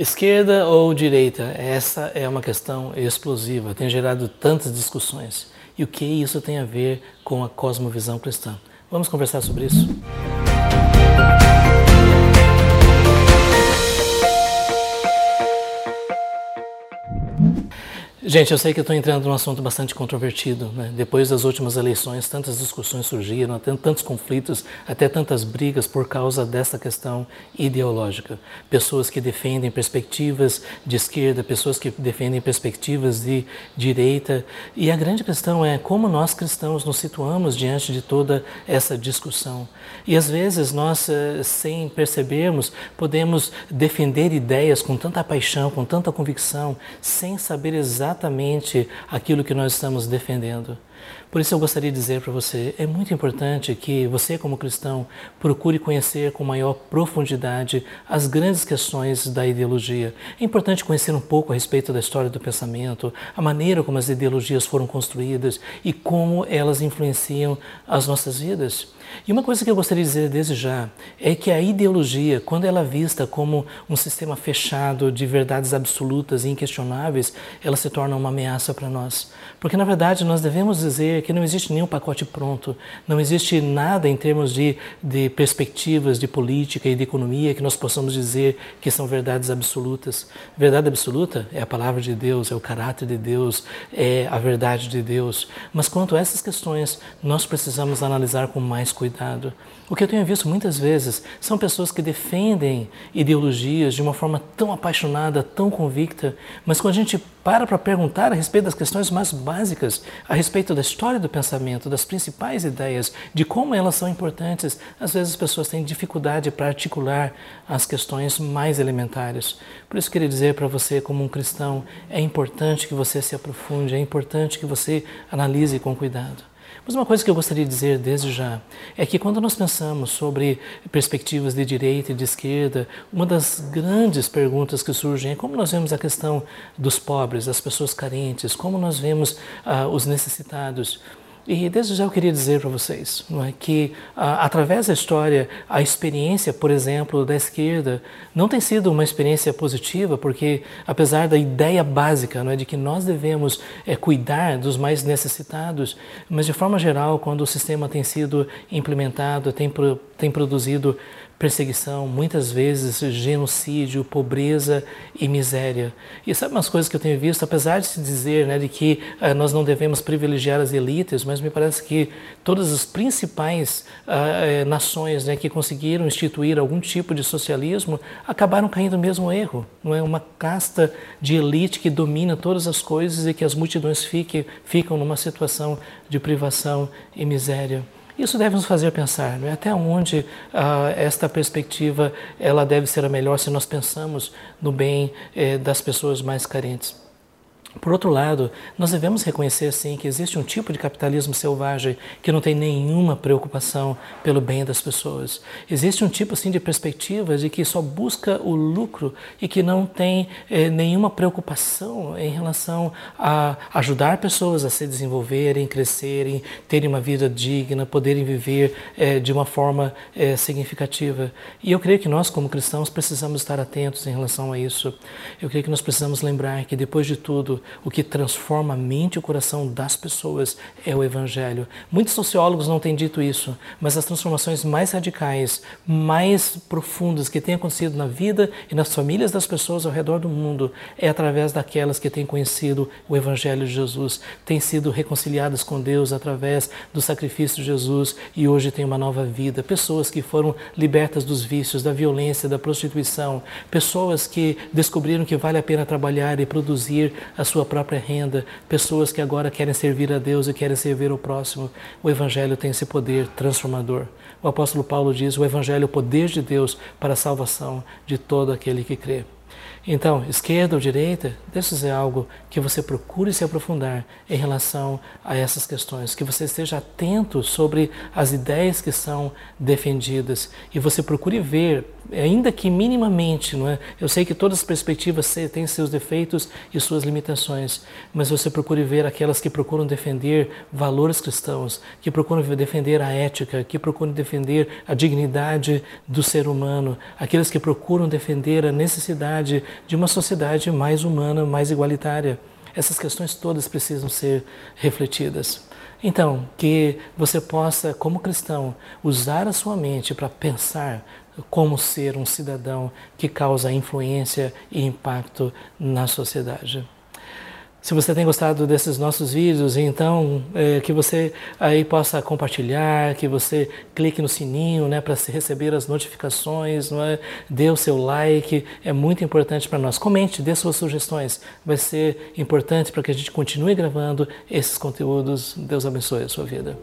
Esquerda ou direita? Essa é uma questão explosiva, tem gerado tantas discussões. E o que isso tem a ver com a cosmovisão cristã? Vamos conversar sobre isso? Gente, eu sei que eu estou entrando num assunto bastante controvertido. Né? Depois das últimas eleições, tantas discussões surgiram, tantos conflitos, até tantas brigas por causa dessa questão ideológica. Pessoas que defendem perspectivas de esquerda, pessoas que defendem perspectivas de direita. E a grande questão é como nós cristãos nos situamos diante de toda essa discussão. E às vezes nós, eh, sem percebermos, podemos defender ideias com tanta paixão, com tanta convicção, sem saber exatamente exatamente aquilo que nós estamos defendendo. Por isso eu gostaria de dizer para você, é muito importante que você como cristão procure conhecer com maior profundidade as grandes questões da ideologia. É importante conhecer um pouco a respeito da história do pensamento, a maneira como as ideologias foram construídas e como elas influenciam as nossas vidas. E uma coisa que eu gostaria de dizer desde já é que a ideologia, quando ela é vista como um sistema fechado de verdades absolutas e inquestionáveis, ela se torna uma ameaça para nós. Porque na verdade nós devemos dizer que não existe nenhum pacote pronto, não existe nada em termos de, de perspectivas de política e de economia que nós possamos dizer que são verdades absolutas. Verdade absoluta é a palavra de Deus, é o caráter de Deus, é a verdade de Deus. Mas quanto a essas questões, nós precisamos analisar com mais cuidado. O que eu tenho visto muitas vezes são pessoas que defendem ideologias de uma forma tão apaixonada, tão convicta, mas quando a gente para para perguntar a respeito das questões mais básicas, a respeito da história do pensamento, das principais ideias, de como elas são importantes, às vezes as pessoas têm dificuldade para articular as questões mais elementares. Por isso, queria dizer para você, como um cristão, é importante que você se aprofunde, é importante que você analise com cuidado. Mas uma coisa que eu gostaria de dizer desde já é que quando nós pensamos sobre perspectivas de direita e de esquerda, uma das grandes perguntas que surgem é como nós vemos a questão dos pobres, das pessoas carentes, como nós vemos ah, os necessitados. E desde já eu queria dizer para vocês não é, que, a, através da história, a experiência, por exemplo, da esquerda não tem sido uma experiência positiva, porque apesar da ideia básica não é, de que nós devemos é, cuidar dos mais necessitados, mas de forma geral, quando o sistema tem sido implementado, tem, tem produzido perseguição, muitas vezes genocídio, pobreza e miséria. E sabe umas coisas que eu tenho visto, apesar de se dizer né, de que uh, nós não devemos privilegiar as elites, mas me parece que todas as principais uh, nações né, que conseguiram instituir algum tipo de socialismo acabaram caindo no mesmo erro. Não é uma casta de elite que domina todas as coisas e que as multidões fiquem, ficam numa situação de privação e miséria. Isso deve nos fazer pensar é? até onde ah, esta perspectiva ela deve ser a melhor se nós pensamos no bem eh, das pessoas mais carentes. Por outro lado, nós devemos reconhecer sim que existe um tipo de capitalismo selvagem que não tem nenhuma preocupação pelo bem das pessoas. Existe um tipo assim de perspectiva de que só busca o lucro e que não tem eh, nenhuma preocupação em relação a ajudar pessoas a se desenvolverem, crescerem, terem uma vida digna, poderem viver eh, de uma forma eh, significativa. E eu creio que nós, como cristãos, precisamos estar atentos em relação a isso. Eu creio que nós precisamos lembrar que depois de tudo o que transforma a mente e o coração das pessoas é o Evangelho. Muitos sociólogos não têm dito isso, mas as transformações mais radicais, mais profundas que têm acontecido na vida e nas famílias das pessoas ao redor do mundo é através daquelas que têm conhecido o Evangelho de Jesus, têm sido reconciliadas com Deus através do sacrifício de Jesus e hoje têm uma nova vida. Pessoas que foram libertas dos vícios, da violência, da prostituição, pessoas que descobriram que vale a pena trabalhar e produzir as sua própria renda, pessoas que agora querem servir a Deus e querem servir o próximo. O Evangelho tem esse poder transformador. O apóstolo Paulo diz: o Evangelho é o poder de Deus para a salvação de todo aquele que crê. Então, esquerda ou direita, isso é algo que você procure se aprofundar em relação a essas questões, que você esteja atento sobre as ideias que são defendidas e você procure ver, ainda que minimamente, não é? Eu sei que todas as perspectivas têm seus defeitos e suas limitações, mas você procure ver aquelas que procuram defender valores cristãos, que procuram defender a ética, que procuram defender a dignidade do ser humano, aqueles que procuram defender a necessidade de uma sociedade mais humana, mais igualitária. Essas questões todas precisam ser refletidas. Então, que você possa, como cristão, usar a sua mente para pensar como ser um cidadão que causa influência e impacto na sociedade. Se você tem gostado desses nossos vídeos, então é, que você aí possa compartilhar, que você clique no sininho, né, para receber as notificações, não é? dê o seu like, é muito importante para nós. Comente, dê suas sugestões, vai ser importante para que a gente continue gravando esses conteúdos. Deus abençoe a sua vida.